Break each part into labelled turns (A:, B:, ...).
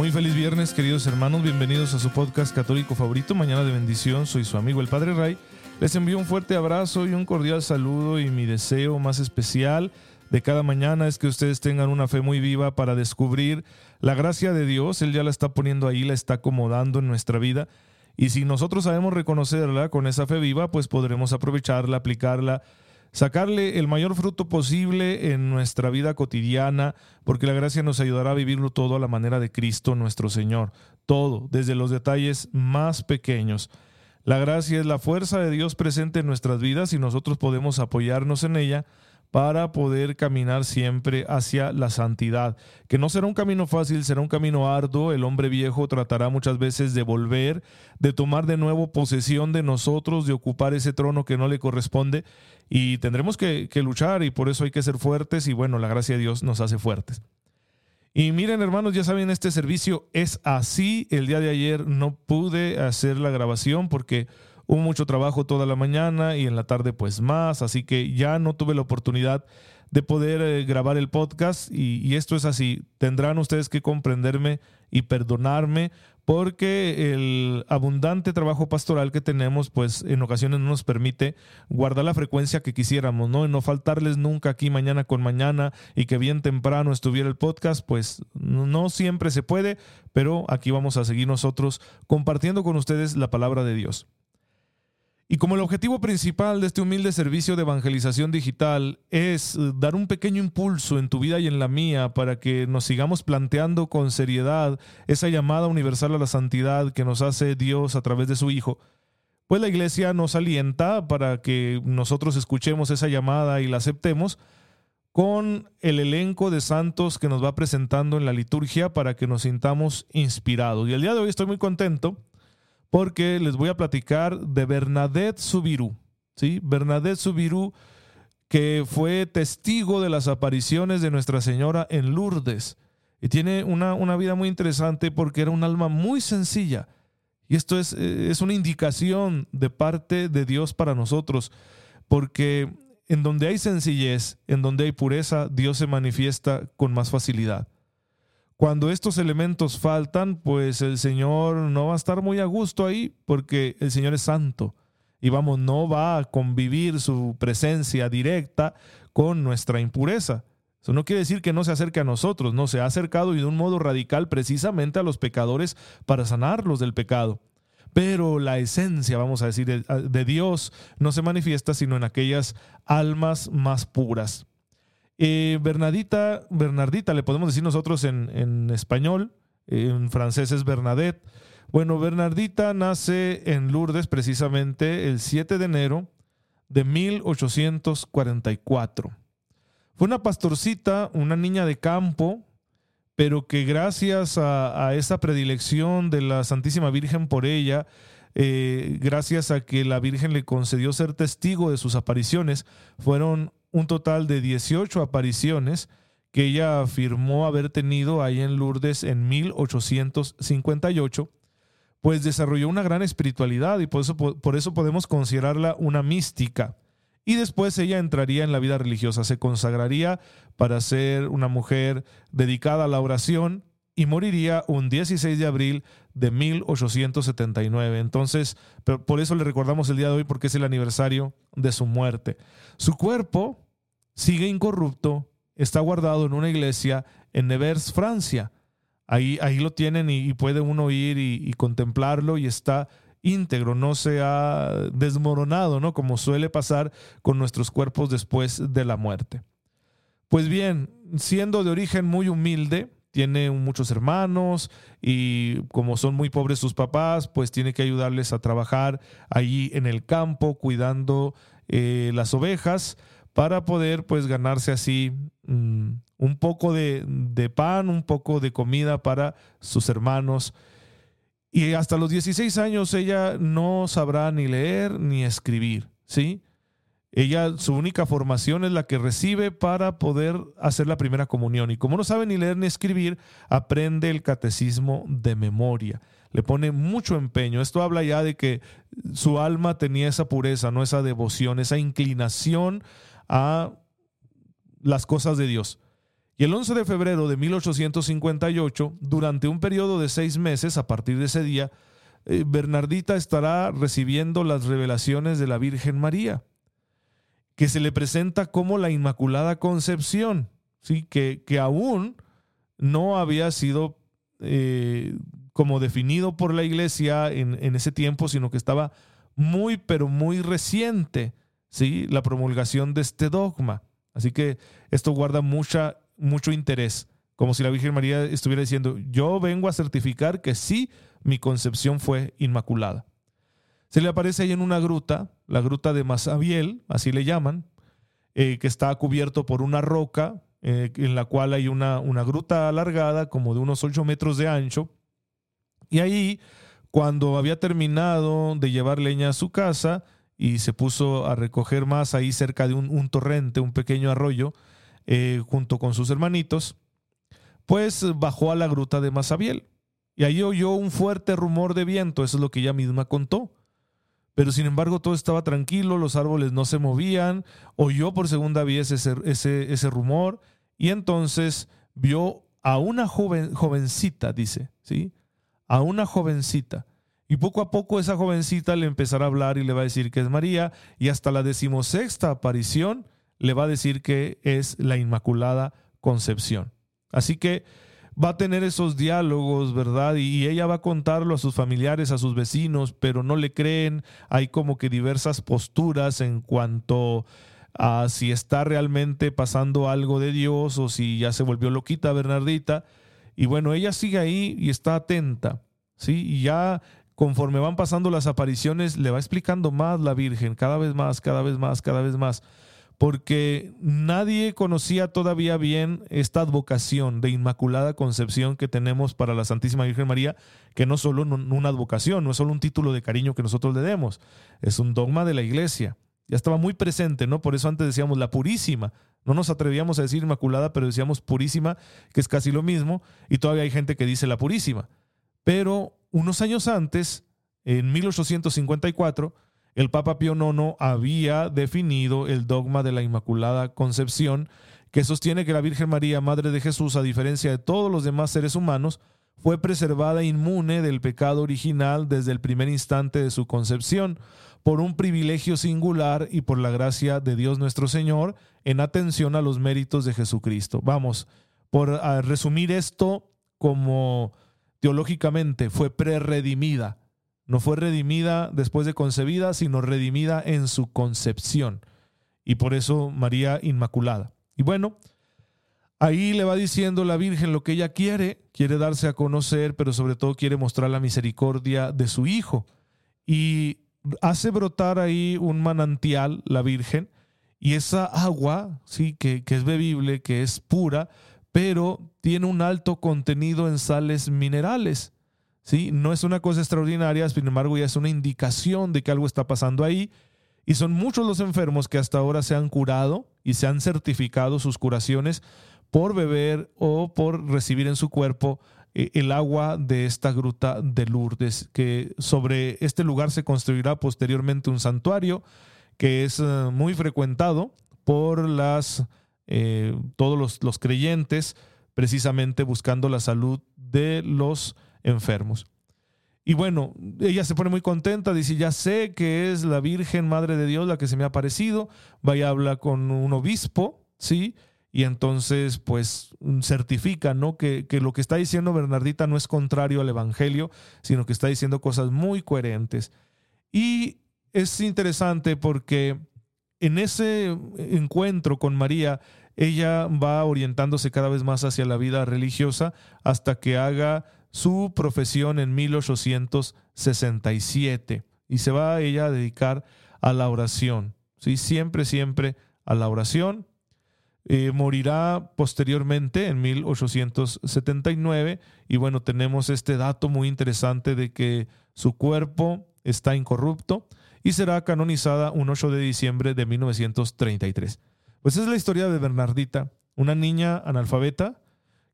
A: Muy feliz viernes, queridos hermanos. Bienvenidos a su podcast católico favorito, Mañana de Bendición. Soy su amigo el Padre Ray. Les envío un fuerte abrazo y un cordial saludo y mi deseo más especial de cada mañana es que ustedes tengan una fe muy viva para descubrir la gracia de Dios. Él ya la está poniendo ahí, la está acomodando en nuestra vida. Y si nosotros sabemos reconocerla con esa fe viva, pues podremos aprovecharla, aplicarla sacarle el mayor fruto posible en nuestra vida cotidiana, porque la gracia nos ayudará a vivirlo todo a la manera de Cristo nuestro Señor, todo, desde los detalles más pequeños. La gracia es la fuerza de Dios presente en nuestras vidas y nosotros podemos apoyarnos en ella para poder caminar siempre hacia la santidad, que no será un camino fácil, será un camino arduo, el hombre viejo tratará muchas veces de volver, de tomar de nuevo posesión de nosotros, de ocupar ese trono que no le corresponde, y tendremos que, luchar y por eso hay que ser fuertes y bueno, la gracia de Dios nos hace fuertes. Y miren hermanos, ya saben, este servicio es así. El día de ayer no pude hacer la grabación porque hubo mucho trabajo toda la mañana y en la tarde pues más, así que ya no tuve la oportunidad de poder eh, grabar el podcast y, y, esto es así. Tendrán ustedes que comprenderme y perdonarme porque el abundante trabajo pastoral que tenemos, pues en ocasiones no nos permite guardar la frecuencia que quisiéramos, ¿no? Y no faltarles nunca aquí mañana con mañana y que bien temprano estuviera el podcast, pues no siempre se puede, pero aquí vamos a seguir nosotros compartiendo con ustedes la palabra de Dios. Y como el objetivo principal de este humilde servicio de evangelización digital es eh, dar un pequeño impulso en tu vida y en la mía para que nos sigamos planteando con seriedad esa llamada universal a la santidad que nos hace Dios a través de su Hijo, pues la iglesia nos alienta para que nosotros escuchemos esa llamada y la aceptemos con el elenco de santos que nos va presentando en la liturgia para que nos sintamos inspirados. Y el día de hoy estoy muy contento porque les voy a platicar de Bernadette Subirú. ¿sí? Bernadette Subirú, que fue testigo de las apariciones de Nuestra Señora en Lourdes. Y tiene una, una vida muy interesante porque era un alma muy sencilla. Y esto es, eh, es una indicación de parte de Dios para nosotros, porque en donde hay sencillez, en donde hay pureza, Dios se manifiesta con más facilidad. Cuando estos elementos faltan, pues el Señor no va a estar muy a gusto ahí porque el Señor es santo. Y vamos, no va a convivir su presencia directa con nuestra impureza. Eso no quiere decir que no se acerque a nosotros, no, se ha acercado y de un modo radical precisamente a los pecadores para sanarlos del pecado. Pero la esencia, vamos a decir, de, Dios no se manifiesta sino en aquellas almas más puras. Eh, Bernadita, Bernardita le podemos decir nosotros en, español, en francés es Bernadette. Bueno, Bernardita nace en Lourdes precisamente el 7 de enero de 1844. Fue una pastorcita, una niña de campo, pero que gracias a, esa predilección de la Santísima Virgen por ella, eh, gracias a que la Virgen le concedió ser testigo de sus apariciones, fueron un total de 18 apariciones que ella afirmó haber tenido ahí en Lourdes en 1858, pues desarrolló una gran espiritualidad y por eso, por eso podemos considerarla una mística. Y después ella entraría en la vida religiosa, se consagraría para ser una mujer dedicada a la oración y moriría un 16 de abril de 1879. Entonces, por eso le recordamos el día de hoy porque es el aniversario de su muerte. Su cuerpo sigue incorrupto, está guardado en una iglesia en Nevers, Francia. Ahí, ahí lo tienen y, puede uno ir y, contemplarlo y está íntegro, no se ha desmoronado, ¿no? Como suele pasar con nuestros cuerpos después de la muerte. Pues bien, siendo de origen muy humilde, tiene muchos hermanos y como son muy pobres sus papás, pues tiene que ayudarles a trabajar allí en el campo cuidando eh, las ovejas para poder pues ganarse así mm, un poco de, de, pan, un poco de comida para sus hermanos. Y hasta los 16 años ella no sabrá ni leer ni escribir, ¿sí? Ella, su única formación es la que recibe para poder hacer la primera comunión. Y como no sabe ni leer ni escribir, aprende el catecismo de memoria. Le pone mucho empeño. Esto habla ya de que su alma tenía esa pureza, no esa devoción, esa inclinación a las cosas de Dios. Y el 11 de febrero de 1858, durante un periodo de seis meses, a partir de ese día, eh, Bernardita estará recibiendo las revelaciones de la Virgen María que se le presenta como la Inmaculada Concepción, ¿sí? que, que aún no había sido eh, como definido por la iglesia en, en, ese tiempo, sino que estaba muy, pero muy reciente ¿sí? la promulgación de este dogma. Así que esto guarda mucha, mucho interés, como si la Virgen María estuviera diciendo, yo vengo a certificar que sí, mi concepción fue inmaculada. Se le aparece ahí en una gruta, la gruta de Masabiel, así le llaman, eh, que está cubierto por una roca, eh, en la cual hay una, una gruta alargada, como de unos 8 metros de ancho. Y ahí, cuando había terminado de llevar leña a su casa y se puso a recoger más ahí cerca de un, torrente, un pequeño arroyo, eh, junto con sus hermanitos, pues bajó a la gruta de Masabiel. Y ahí oyó un fuerte rumor de viento, eso es lo que ella misma contó. Pero sin embargo todo estaba tranquilo, los árboles no se movían, oyó por segunda vez ese, ese, ese rumor y entonces vio a una joven, jovencita, dice, ¿sí? A una jovencita. Y poco a poco esa jovencita le empezará a hablar y le va a decir que es María y hasta la decimosexta aparición le va a decir que es la Inmaculada Concepción. Así que va a tener esos diálogos, ¿verdad? Y, ella va a contarlo a sus familiares, a sus vecinos, pero no le creen. Hay como que diversas posturas en cuanto a si está realmente pasando algo de Dios o si ya se volvió loquita Bernardita. Y bueno, ella sigue ahí y está atenta, ¿sí? Y ya conforme van pasando las apariciones, le va explicando más la Virgen, cada vez más, cada vez más, cada vez más porque nadie conocía todavía bien esta advocación de Inmaculada Concepción que tenemos para la Santísima Virgen María, que no solo una advocación, no es solo un título de cariño que nosotros le demos, es un dogma de la Iglesia. Ya estaba muy presente, ¿no? Por eso antes decíamos la Purísima. No nos atrevíamos a decir Inmaculada, pero decíamos Purísima, que es casi lo mismo, y todavía hay gente que dice la Purísima. Pero unos años antes, en 1854, el Papa Pío IX había definido el dogma de la Inmaculada Concepción, que sostiene que la Virgen María, Madre de Jesús, a diferencia de todos los demás seres humanos, fue preservada inmune del pecado original desde el primer instante de su concepción, por un privilegio singular y por la gracia de Dios nuestro Señor, en atención a los méritos de Jesucristo. Vamos, por resumir esto como teológicamente, fue preredimida no fue redimida después de concebida, sino redimida en su concepción. Y por eso María Inmaculada. Y bueno, ahí le va diciendo la Virgen lo que ella quiere, quiere darse a conocer, pero sobre todo quiere mostrar la misericordia de su Hijo. Y hace brotar ahí un manantial, la Virgen, y esa agua, sí, que, que es bebible, que es pura, pero tiene un alto contenido en sales minerales. ¿sí? No es una cosa extraordinaria, sin embargo ya es una indicación de que algo está pasando ahí. Y son muchos los enfermos que hasta ahora se han curado y se han certificado sus curaciones por beber o por recibir en su cuerpo eh, el agua de esta gruta de Lourdes, que sobre este lugar se construirá posteriormente un santuario que es eh, muy frecuentado por las, eh, todos los, los creyentes, precisamente buscando la salud de los enfermos. Y bueno, ella se pone muy contenta, dice, ya sé que es la Virgen Madre de Dios la que se me ha aparecido, vaya a hablar con un obispo, ¿sí? Y entonces, pues, certifica, ¿no? Que, que lo que está diciendo Bernardita no es contrario al Evangelio, sino que está diciendo cosas muy coherentes. Y es interesante porque en ese encuentro con María, ella va orientándose cada vez más hacia la vida religiosa hasta que haga su profesión en 1867 y se va ella a dedicar a la oración, ¿sí? siempre, siempre a la oración. eh, morirá posteriormente en 1879 y bueno, tenemos este dato muy interesante de que su cuerpo está incorrupto y será canonizada un 8 de diciembre de 1933. Pues es la historia de Bernardita, una niña analfabeta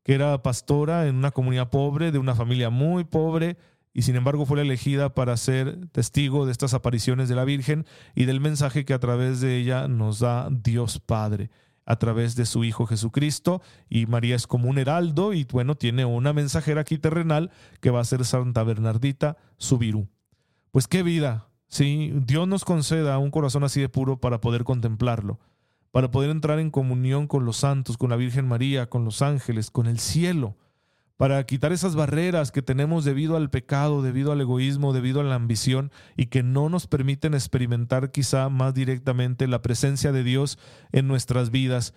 A: que era pastora en una comunidad pobre, de una familia muy pobre, y sin embargo fue elegida para ser testigo de estas apariciones de la Virgen y del mensaje que a través de ella nos da Dios Padre a través de su Hijo Jesucristo y María es como un heraldo y bueno, tiene una mensajera aquí terrenal que va a ser Santa Bernardita Subirú. Pues qué vida, sí, Dios nos conceda un corazón así de puro para poder contemplarlo, para poder entrar en comunión con los santos, con la Virgen María, con los ángeles, con el cielo para quitar esas barreras que tenemos debido al pecado, debido al egoísmo, debido a la ambición y que no nos permiten experimentar quizá más directamente la presencia de Dios en nuestras vidas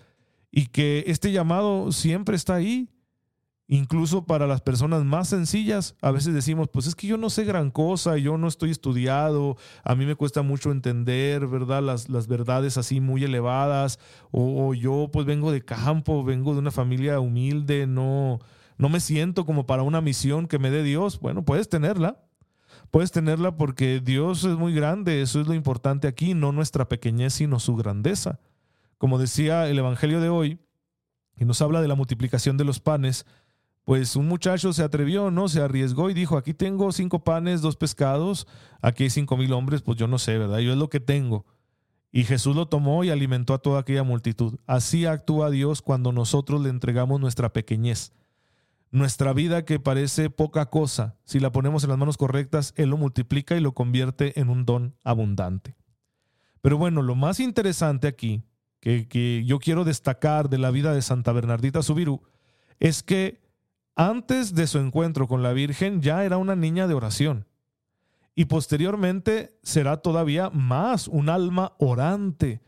A: y que este llamado siempre está ahí. Incluso para las personas más sencillas, a veces decimos, pues es que yo no sé gran cosa, yo no estoy estudiado, a mí me cuesta mucho entender, ¿verdad? Las, las verdades así muy elevadas, o, o yo pues vengo de campo, vengo de una familia humilde, no, no me siento como para una misión que me dé Dios, bueno, puedes tenerla. Puedes tenerla porque Dios es muy grande, eso es lo importante aquí, no nuestra pequeñez, sino su grandeza. Como decía el Evangelio de hoy, que nos habla de la multiplicación de los panes, pues un muchacho se atrevió, ¿no? Se arriesgó y dijo, aquí tengo cinco panes, dos pescados, aquí hay cinco mil hombres, pues yo no sé, ¿verdad? Yo es lo que tengo. Y Jesús lo tomó y alimentó a toda aquella multitud. Así actúa Dios cuando nosotros le entregamos nuestra pequeñez. Nuestra vida que parece poca cosa, si la ponemos en las manos correctas, Él lo multiplica y lo convierte en un don abundante. Pero bueno, lo más interesante aquí, que, que yo quiero destacar de la vida de Santa Bernardita Subirú, es que antes de su encuentro con la Virgen ya era una niña de oración. Y posteriormente será todavía más un alma orante,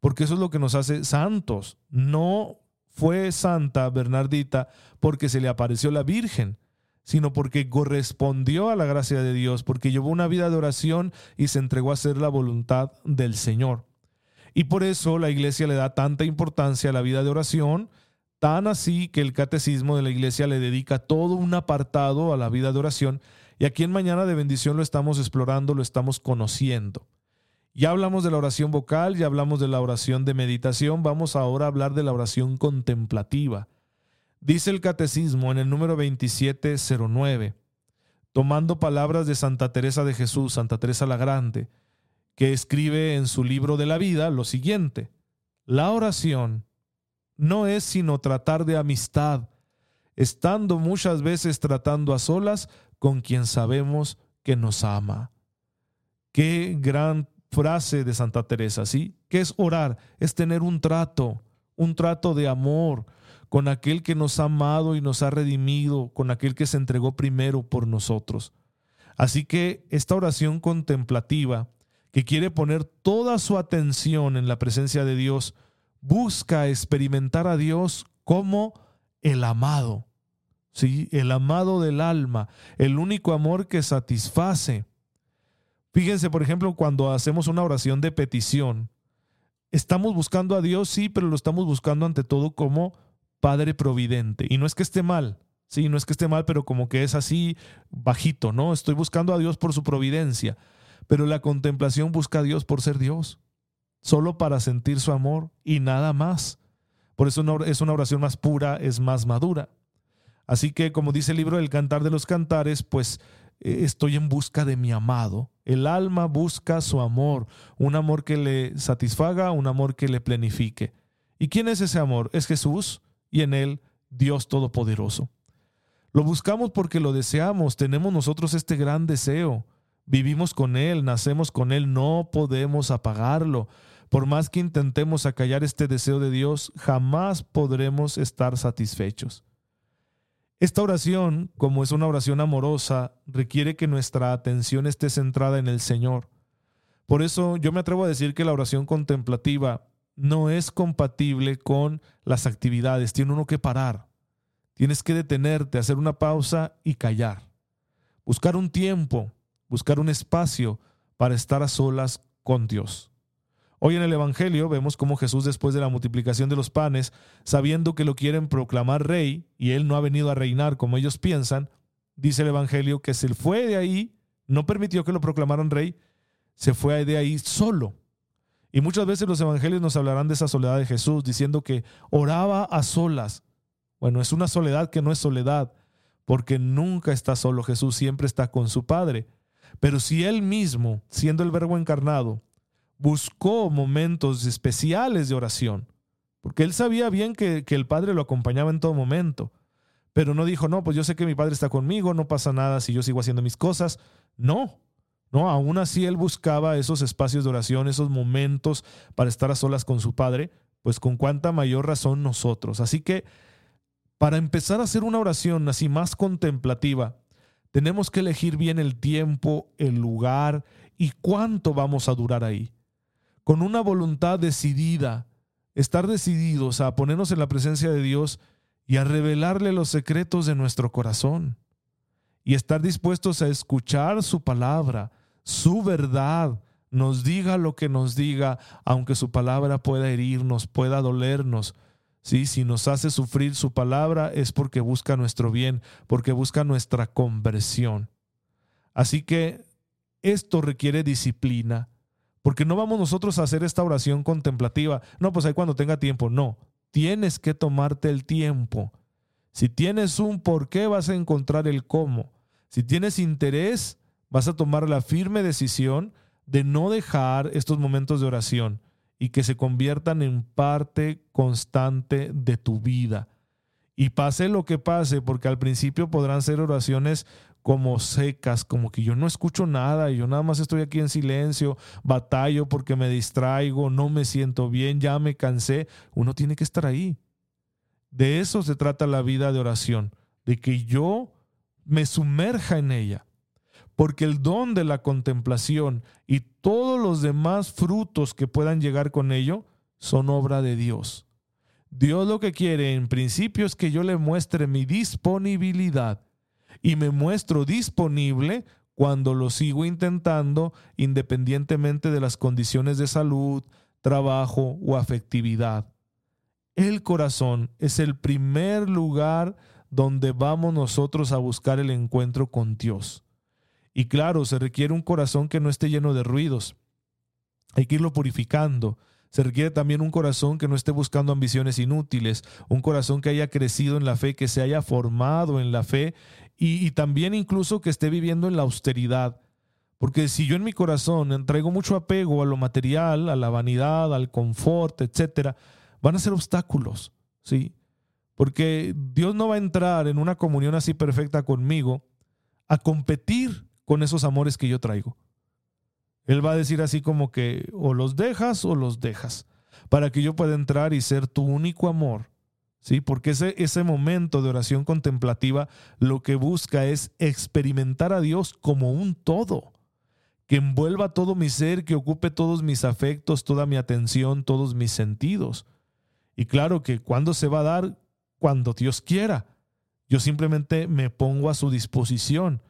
A: porque eso es lo que nos hace santos, no fue santa Bernardita porque se le apareció la Virgen, sino porque correspondió a la gracia de Dios, porque llevó una vida de oración y se entregó a hacer la voluntad del Señor. Y por eso la iglesia le da tanta importancia a la vida de oración, tan así que el catecismo de la iglesia le dedica todo un apartado a la vida de oración, y aquí en Mañana de Bendición lo estamos explorando, lo estamos conociendo. Ya hablamos de la oración vocal, ya hablamos de la oración de meditación, vamos ahora a hablar de la oración contemplativa. Dice el catecismo en el número 2709, tomando palabras de Santa Teresa de Jesús, Santa Teresa la Grande, que escribe en su libro de la vida lo siguiente, la oración no es sino tratar de amistad, estando muchas veces tratando a solas con quien sabemos que nos ama. Qué gran frase de Santa Teresa, ¿sí? ¿Qué es orar? Es tener un trato, un trato de amor con aquel que nos ha amado y nos ha redimido, con aquel que se entregó primero por nosotros. Así que esta oración contemplativa, que quiere poner toda su atención en la presencia de Dios, busca experimentar a Dios como el amado, ¿sí? El amado del alma, el único amor que satisface, Fíjense, por ejemplo, cuando hacemos una oración de petición, estamos buscando a Dios, sí, pero lo estamos buscando ante todo como Padre Providente. Y no es que esté mal, sí, no es que esté mal, pero como que es así bajito, ¿no? Estoy buscando a Dios por su providencia, pero la contemplación busca a Dios por ser Dios, solo para sentir su amor y nada más. Por eso es una oración más pura, es más madura. Así que, como dice el libro del Cantar de los Cantares, pues eh, estoy en busca de mi amado. El alma busca su amor, un amor que le satisfaga, un amor que le plenifique. ¿Y quién es ese amor? Es Jesús y en él Dios Todopoderoso. Lo buscamos porque lo deseamos, tenemos nosotros este gran deseo. Vivimos con Él, nacemos con Él, no podemos apagarlo. Por más que intentemos acallar este deseo de Dios, jamás podremos estar satisfechos. Esta oración, como es una oración amorosa, requiere que nuestra atención esté centrada en el Señor. Por eso yo me atrevo a decir que la oración contemplativa no es compatible con las actividades. Tiene uno que parar. Tienes que detenerte, hacer una pausa y callar. Buscar un tiempo, buscar un espacio para estar a solas con Dios. Hoy en el Evangelio vemos cómo Jesús después de la multiplicación de los panes, sabiendo que lo quieren proclamar rey y él no ha venido a reinar como ellos piensan, dice el Evangelio que se fue de ahí, no permitió que lo proclamaran rey, se fue de ahí solo. Y muchas veces los evangelios nos hablarán de esa soledad de Jesús, diciendo que oraba a solas. Bueno, es una soledad que no es soledad, porque nunca está solo Jesús, siempre está con su Padre. Pero si él mismo, siendo el verbo encarnado, buscó momentos especiales de oración, porque él sabía bien que, que, el Padre lo acompañaba en todo momento, pero no dijo, no, pues yo sé que mi Padre está conmigo, no pasa nada si yo sigo haciendo mis cosas. No, no, aún así él buscaba esos espacios de oración, esos momentos para estar a solas con su Padre, pues con cuánta mayor razón nosotros. Así que para empezar a hacer una oración así más contemplativa, tenemos que elegir bien el tiempo, el lugar y cuánto vamos a durar ahí con una voluntad decidida, estar decididos a ponernos en la presencia de Dios y a revelarle los secretos de nuestro corazón y estar dispuestos a escuchar su palabra, su verdad, nos diga lo que nos diga, aunque su palabra pueda herirnos, pueda dolernos. ¿Sí? Si nos hace sufrir su palabra es porque busca nuestro bien, porque busca nuestra conversión. Así que esto requiere disciplina, porque no vamos nosotros a hacer esta oración contemplativa. No, pues ahí cuando tenga tiempo. No, tienes que tomarte el tiempo. Si tienes un por qué, vas a encontrar el cómo. Si tienes interés, vas a tomar la firme decisión de no dejar estos momentos de oración y que se conviertan en parte constante de tu vida. Y pase lo que pase, porque al principio podrán ser oraciones como secas, como que yo no escucho nada, yo nada más estoy aquí en silencio, batallo porque me distraigo, no me siento bien, ya me cansé. Uno tiene que estar ahí. De eso se trata la vida de oración, de que yo me sumerja en ella. Porque el don de la contemplación y todos los demás frutos que puedan llegar con ello son obra de Dios. Dios lo que quiere en principio es que yo le muestre mi disponibilidad y me muestro disponible cuando lo sigo intentando independientemente de las condiciones de salud, trabajo o afectividad. El corazón es el primer lugar donde vamos nosotros a buscar el encuentro con Dios. Y claro, se requiere un corazón que no esté lleno de ruidos. Hay que irlo purificando. Se requiere también un corazón que no esté buscando ambiciones inútiles, un corazón que haya crecido en la fe, que se haya formado en la fe y, también incluso que esté viviendo en la austeridad. Porque si yo en mi corazón traigo mucho apego a lo material, a la vanidad, al confort, etcétera, van a ser obstáculos, ¿sí? Porque Dios no va a entrar en una comunión así perfecta conmigo a competir con esos amores que yo traigo. Él va a decir así como que o los dejas o los dejas, para que yo pueda entrar y ser tu único amor ¿sí? Porque ese, ese momento de oración contemplativa lo que busca es experimentar a Dios como un todo, que envuelva todo mi ser, que ocupe todos mis afectos, toda mi atención, todos mis sentidos. Y claro que cuando se va a dar, cuando Dios quiera. Yo simplemente me pongo a su disposición.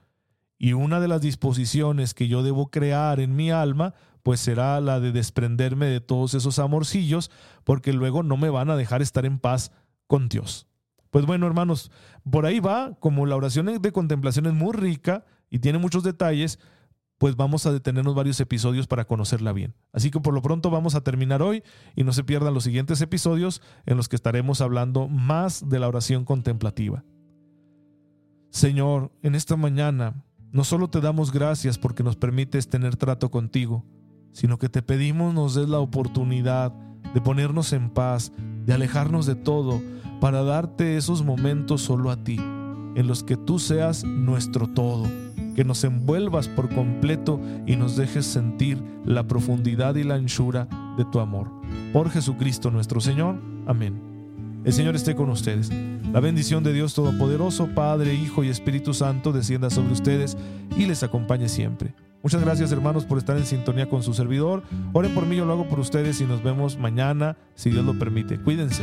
A: Y una de las disposiciones que yo debo crear en mi alma, pues será la de desprenderme de todos esos amorcillos, porque luego no me van a dejar estar en paz con Dios. Pues bueno, hermanos, por ahí va, como la oración de contemplación es muy rica y tiene muchos detalles, pues vamos a detenernos varios episodios para conocerla bien. Así que por lo pronto vamos a terminar hoy y no se pierdan los siguientes episodios en los que estaremos hablando más de la oración contemplativa. Señor, en esta mañana no solo te damos gracias porque nos permites tener trato contigo, sino que te pedimos nos des la oportunidad de ponernos en paz, de alejarnos de todo, para darte esos momentos solo a ti, en los que tú seas nuestro todo, que nos envuelvas por completo y nos dejes sentir la profundidad y la anchura de tu amor. Por Jesucristo nuestro Señor. Amén. El Señor esté con ustedes. La bendición de Dios Todopoderoso, Padre, Hijo y Espíritu Santo, descienda sobre ustedes y les acompañe siempre. Muchas gracias hermanos por estar en sintonía con su servidor. Oren por mí, yo lo hago por ustedes y nos vemos mañana, si Dios lo permite. Cuídense.